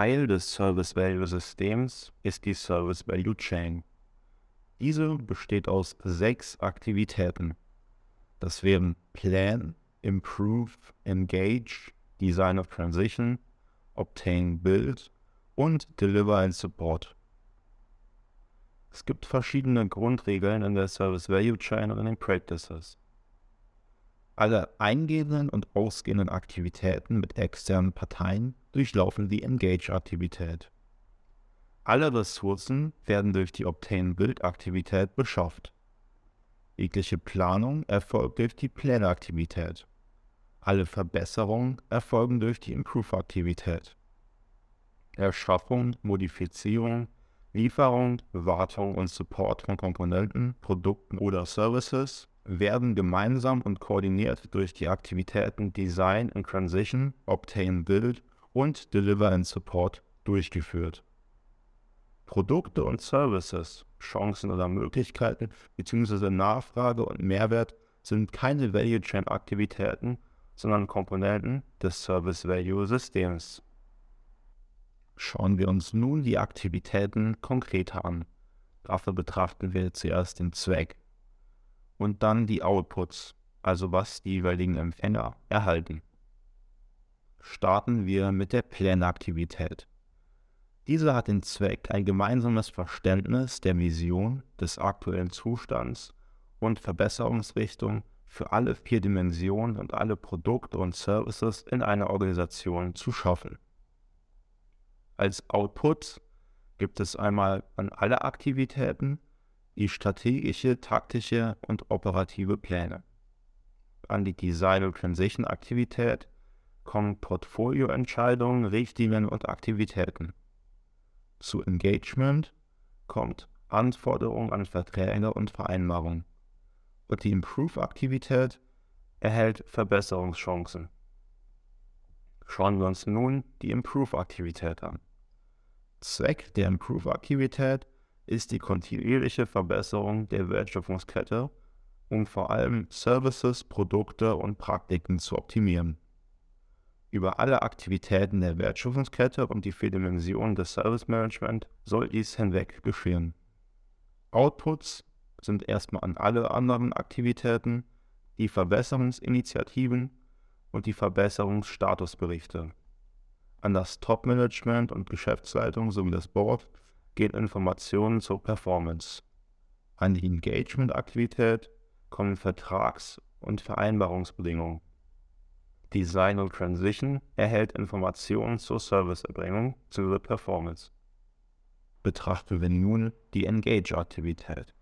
Teil des Service Value Systems ist die Service Value Chain. Diese besteht aus sechs Aktivitäten. Das wären Plan, Improve, Engage, Design of Transition, Obtain Build und Deliver and Support. Es gibt verschiedene Grundregeln in der Service Value Chain und in den Practices. Alle eingehenden und ausgehenden Aktivitäten mit externen Parteien durchlaufen die Engage-Aktivität. Alle Ressourcen werden durch die Obtain-Build-Aktivität beschafft. Jegliche Planung erfolgt durch die Plan-Aktivität. Alle Verbesserungen erfolgen durch die Improve-Aktivität. Erschaffung, Modifizierung, Lieferung, Wartung und Support von Komponenten, Produkten oder Services werden gemeinsam und koordiniert durch die Aktivitäten Design and Transition, Obtain Build und Deliver and Support durchgeführt. Produkte und Services, Chancen oder Möglichkeiten bzw. Nachfrage und Mehrwert sind keine Value Chain Aktivitäten, sondern Komponenten des Service Value Systems. Schauen wir uns nun die Aktivitäten konkreter an. Dafür betrachten wir zuerst den Zweck und dann die Outputs, also was die jeweiligen Empfänger erhalten. Starten wir mit der Planaktivität. Diese hat den Zweck, ein gemeinsames Verständnis der Vision, des aktuellen Zustands und Verbesserungsrichtung für alle vier Dimensionen und alle Produkte und Services in einer Organisation zu schaffen. Als Output gibt es einmal an alle Aktivitäten die strategische, taktische und operative Pläne. An die Design- und Transition-Aktivität kommen Portfolioentscheidungen, Richtlinien und Aktivitäten. Zu Engagement kommt Anforderungen an Verträge und Vereinbarungen. Und die Improve-Aktivität erhält Verbesserungschancen. Schauen wir uns nun die Improve-Aktivität an. Zweck der Improve-Aktivität ist die kontinuierliche Verbesserung der Wertschöpfungskette, um vor allem Services, Produkte und Praktiken zu optimieren. Über alle Aktivitäten der Wertschöpfungskette und die vier Dimensionen des Service Management soll dies hinweg geschehen. Outputs sind erstmal an alle anderen Aktivitäten, die Verbesserungsinitiativen und die Verbesserungsstatusberichte. An das Top-Management und Geschäftsleitung sowie das Board gehen Informationen zur Performance. An die Engagement-Aktivität kommen Vertrags- und Vereinbarungsbedingungen. Design und Transition erhält Informationen zur Serviceerbringung zur Performance. Betrachten wir nun die Engage-Aktivität.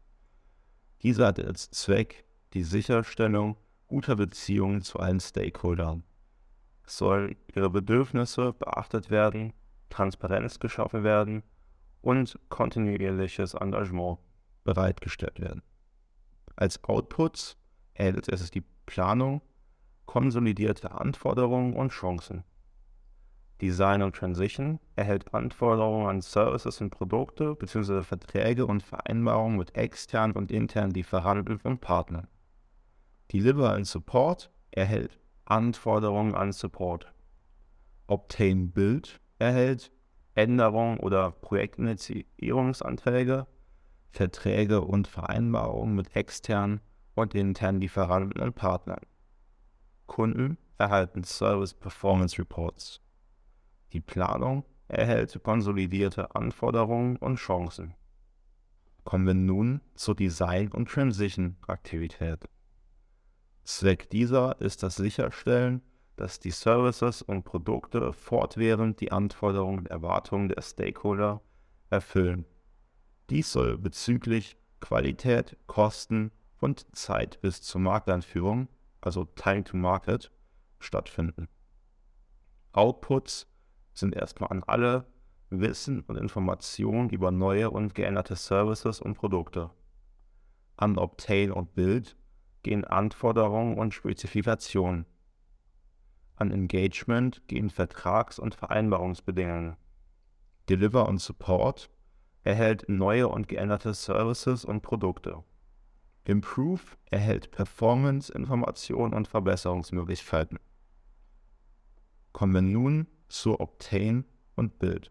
Diese hat als Zweck die Sicherstellung guter Beziehungen zu allen Stakeholdern. Es sollen ihre Bedürfnisse beachtet werden, Transparenz geschaffen werden und kontinuierliches Engagement bereitgestellt werden. Als Outputs erhält es die Planung, konsolidierte Anforderungen und Chancen. Design und Transition erhält Anforderungen an Services und Produkte bzw. Verträge und Vereinbarungen mit externen und internen Lieferanten und Partnern. Deliver and Support erhält Anforderungen an Support. Obtain Build erhält Änderungen oder Projektinitiierungsanträge, Verträge und Vereinbarungen mit externen und internen Lieferanten und Partnern. Kunden erhalten Service Performance Reports. Die Planung erhält konsolidierte Anforderungen und Chancen. Kommen wir nun zur Design- und Transition-Aktivität. Zweck dieser ist das Sicherstellen dass die Services und Produkte fortwährend die Anforderungen und Erwartungen der Stakeholder erfüllen. Dies soll bezüglich Qualität, Kosten und Zeit bis zur Markteinführung, also Time to Market, stattfinden. Outputs sind erstmal an alle Wissen und Informationen über neue und geänderte Services und Produkte. An Obtain und Build gehen Anforderungen und Spezifikationen an Engagement gehen Vertrags- und Vereinbarungsbedingungen. Deliver und Support erhält neue und geänderte Services und Produkte. Improve erhält Performance, Informationen und Verbesserungsmöglichkeiten. Kommen wir nun zur Obtain und Build.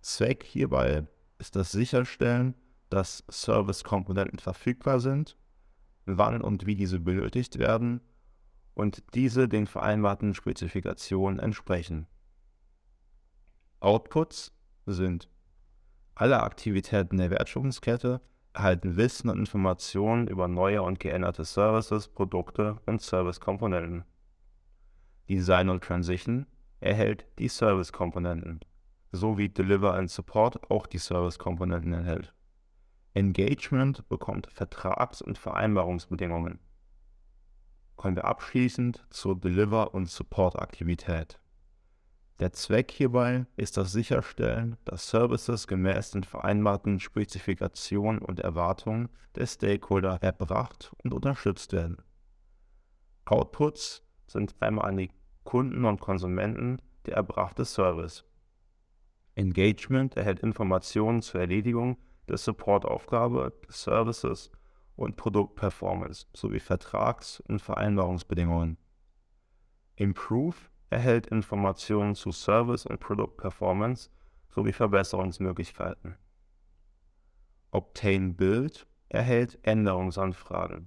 Zweck hierbei ist das Sicherstellen, dass Service-Komponenten verfügbar sind, wann und wie diese benötigt werden und diese den vereinbarten Spezifikationen entsprechen. Outputs sind alle Aktivitäten der Wertschöpfungskette erhalten Wissen und Informationen über neue und geänderte Services, Produkte und Service-Komponenten. Design und Transition erhält die Service-Komponenten, sowie Deliver and Support auch die Service-Komponenten enthält. Engagement bekommt Vertrags- und Vereinbarungsbedingungen. Kommen wir abschließend zur Deliver- und Support-Aktivität. Der Zweck hierbei ist das Sicherstellen, dass Services gemäß den vereinbarten Spezifikationen und Erwartungen der Stakeholder erbracht und unterstützt werden. Outputs sind einmal an die Kunden und Konsumenten der erbrachte Service. Engagement erhält Informationen zur Erledigung der Supportaufgabe des Services und Produktperformance sowie Vertrags- und Vereinbarungsbedingungen. Improve erhält Informationen zu Service und Produktperformance sowie Verbesserungsmöglichkeiten. Obtain Build erhält Änderungsanfragen.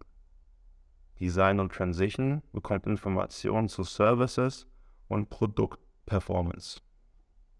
Design und Transition bekommt Informationen zu Services und Produktperformance.